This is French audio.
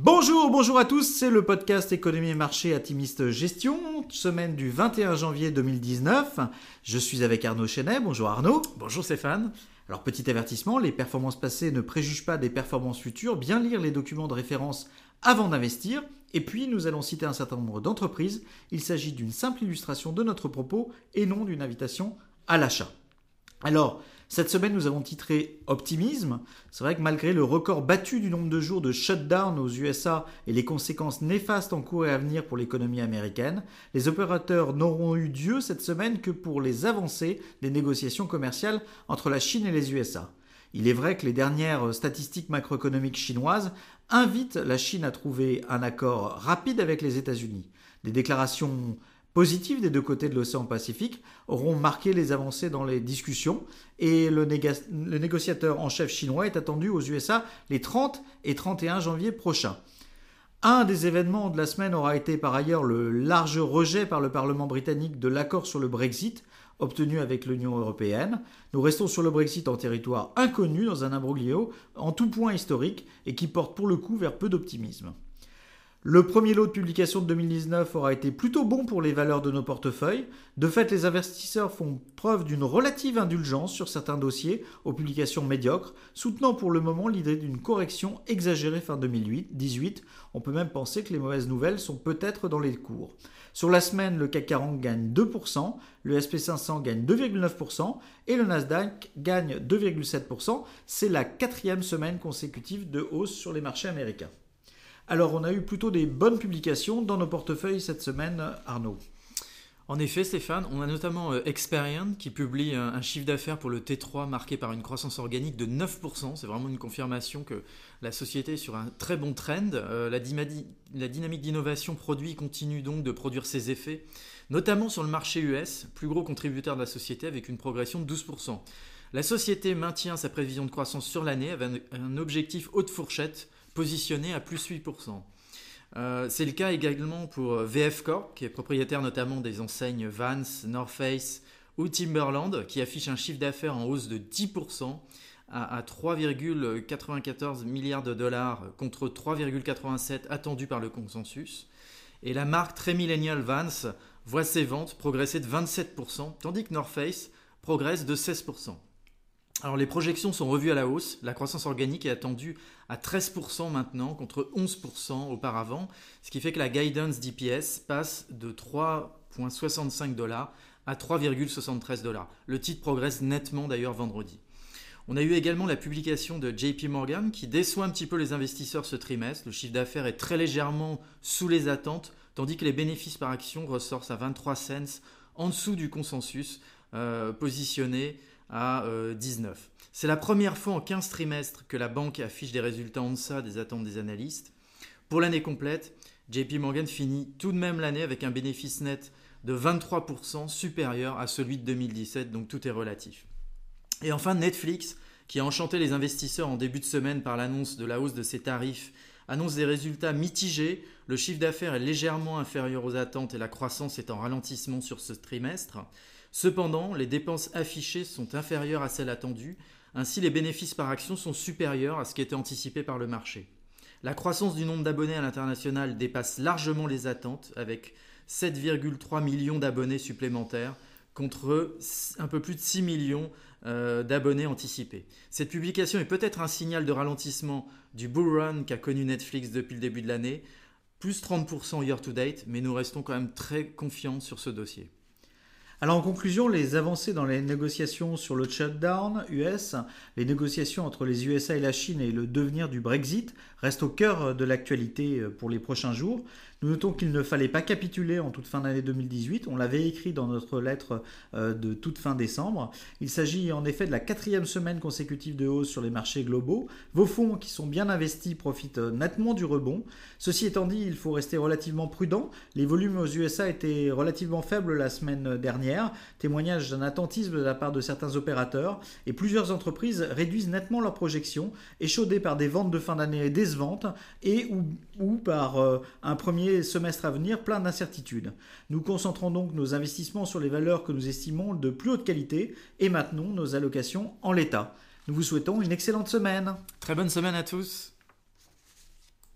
Bonjour, bonjour à tous, c'est le podcast Économie et Marché Atimiste Gestion, semaine du 21 janvier 2019. Je suis avec Arnaud Chenet, bonjour Arnaud. Bonjour Stéphane. Alors petit avertissement, les performances passées ne préjugent pas des performances futures, bien lire les documents de référence avant d'investir. Et puis nous allons citer un certain nombre d'entreprises, il s'agit d'une simple illustration de notre propos et non d'une invitation à l'achat. Alors, cette semaine, nous avons titré Optimisme. C'est vrai que malgré le record battu du nombre de jours de shutdown aux USA et les conséquences néfastes en cours et à venir pour l'économie américaine, les opérateurs n'auront eu Dieu cette semaine que pour les avancées des négociations commerciales entre la Chine et les USA. Il est vrai que les dernières statistiques macroéconomiques chinoises invitent la Chine à trouver un accord rapide avec les États-Unis. Des déclarations positives des deux côtés de l'océan Pacifique auront marqué les avancées dans les discussions et le, négociateur en chef chinois est attendu aux USA les 30 et 31 janvier prochains. Un des événements de la semaine aura été par ailleurs le large rejet par le Parlement britannique de l'accord sur le Brexit obtenu avec l'Union européenne. Nous restons sur le Brexit en territoire inconnu dans un imbroglio en tout point historique et qui porte pour le coup vers peu d'optimisme. Le premier lot de publication de 2019 aura été plutôt bon pour les valeurs de nos portefeuilles. De fait, les investisseurs font preuve d'une relative indulgence sur certains dossiers aux publications médiocres, soutenant pour le moment l'idée d'une correction exagérée fin 2018. On peut même penser que les mauvaises nouvelles sont peut-être dans les cours. Sur la semaine, le CAC 40 gagne 2%, le SP500 gagne 2,9% et le Nasdaq gagne 2,7%. C'est la quatrième semaine consécutive de hausse sur les marchés américains. Alors, on a eu plutôt des bonnes publications dans nos portefeuilles cette semaine, Arnaud. En effet, Stéphane, on a notamment euh, Experian qui publie un, chiffre d'affaires pour le T3 marqué par une croissance organique de 9%. C'est vraiment une confirmation que la société est sur un très bon trend. Euh, la, dynamique d'innovation produit continue donc de produire ses effets, notamment sur le marché US, plus gros contributeur de la société avec une progression de 12%. La société maintient sa prévision de croissance sur l'année avec un objectif haute fourchette positionné à plus 8%. Euh, c'est le cas également pour euh, VF Corp, qui est propriétaire notamment des enseignes Vans, North Face ou Timberland, qui affiche un chiffre d'affaires en hausse de 10% à, 3,94 milliards de dollars contre 3,87 attendus par le consensus. Et la marque très millennial Vans voit ses ventes progresser de 27%, tandis que North Face progresse de 16%. Alors les projections sont revues à la hausse, la croissance organique est attendue à 13% maintenant contre 11% auparavant, ce qui fait que la guidance d'IPS passe de 3,65 dollars à 3,73 dollars. Le titre progresse nettement d'ailleurs vendredi. On a eu également la publication de JP Morgan qui déçoit un petit peu les investisseurs ce trimestre. Le chiffre d'affaires est très légèrement sous les attentes, tandis que les bénéfices par action ressortent à 23 cents en dessous du consensus euh, positionné à 19. Euh, C'est la première fois en 15 trimestres que la banque affiche des résultats en deçà des attentes des analystes. Pour l'année complète, JP Morgan finit tout de même l'année avec un bénéfice net de 23% supérieur à celui de 2017, donc tout est relatif. Et enfin Netflix, qui a enchanté les investisseurs en début de semaine par l'annonce de la hausse de ses tarifs, annonce des résultats mitigés, le chiffre d'affaires est légèrement inférieur aux attentes et la croissance est en ralentissement sur ce trimestre. Cependant, les dépenses affichées sont inférieures à celles attendues, ainsi les bénéfices par action sont supérieurs à ce qui était anticipé par le marché. La croissance du nombre d'abonnés à l'international dépasse largement les attentes, avec 7,3 millions d'abonnés supplémentaires contre un peu plus de 6 millions euh, d'abonnés anticipés. Cette publication est peut-être un signal de ralentissement du bull run qu'a connu Netflix depuis le début de l'année, plus 30% year to date, mais nous restons quand même très confiants sur ce dossier. Alors en conclusion, les avancées dans les négociations sur le shutdown US, les négociations entre les USA et la Chine et le devenir du Brexit restent au cœur de l'actualité pour les prochains jours. Nous notons qu'il ne fallait pas capituler en toute fin d'année 2018. On l'avait écrit dans notre lettre euh, de toute fin décembre. Il s'agit en effet de la quatrième semaine consécutive de hausse sur les marchés globaux. Vos fonds qui sont bien investis profitent nettement du rebond. Ceci étant dit, il faut rester relativement prudent. Les volumes aux USA étaient relativement faibles la semaine dernière, témoignage d'un attentisme de la part de certains opérateurs. Et plusieurs entreprises réduisent nettement leurs projections, échaudées par des ventes de fin d'année décevantes et ou, par euh, un premier semestre à venir plein d'incertitudes. Nous concentrons donc nos investissements sur les valeurs que nous estimons de plus haute qualité et maintenons nos allocations en l'état. Nous vous souhaitons une excellente semaine. Très bonne semaine à tous.